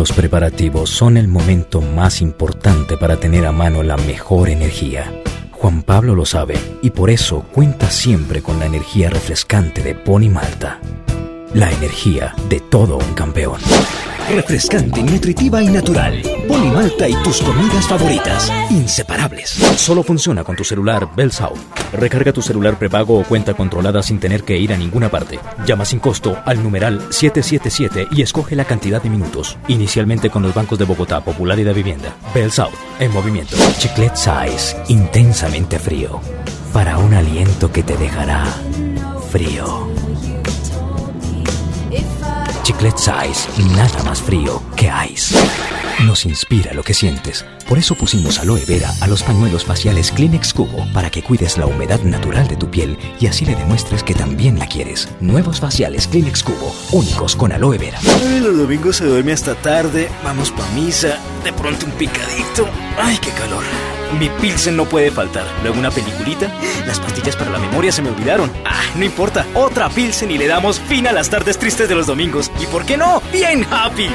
Los preparativos son el momento más importante para tener a mano la mejor energía. Juan Pablo lo sabe y por eso cuenta siempre con la energía refrescante de Pony Malta. La energía de todo un campeón. Refrescante, nutritiva y natural. Pony Malta y tus comidas favoritas. Inseparables. Solo funciona con tu celular Bell South. Recarga tu celular prepago o cuenta controlada sin tener que ir a ninguna parte. Llama sin costo al numeral 777 y escoge la cantidad de minutos. Inicialmente con los bancos de Bogotá, Popular y de Vivienda. Bell South, en movimiento. Chiclet Size, intensamente frío. Para un aliento que te dejará frío. Chiclet Size, nada más frío que ice. Nos inspira lo que sientes. Por eso pusimos aloe vera a los pañuelos faciales Kleenex Cubo para que cuides la humedad natural de tu piel y así le demuestres que también la quieres. Nuevos faciales Kleenex Cubo, únicos con aloe vera. los domingos se duerme hasta tarde, vamos pa' misa, de pronto un picadito. ¡Ay, qué calor! Mi Pilsen no puede faltar. Luego una peliculita. Las pastillas para la memoria se me olvidaron. Ah, no importa. Otra Pilsen y le damos fin a las tardes tristes de los domingos. ¿Y por qué no? ¡Bien happy!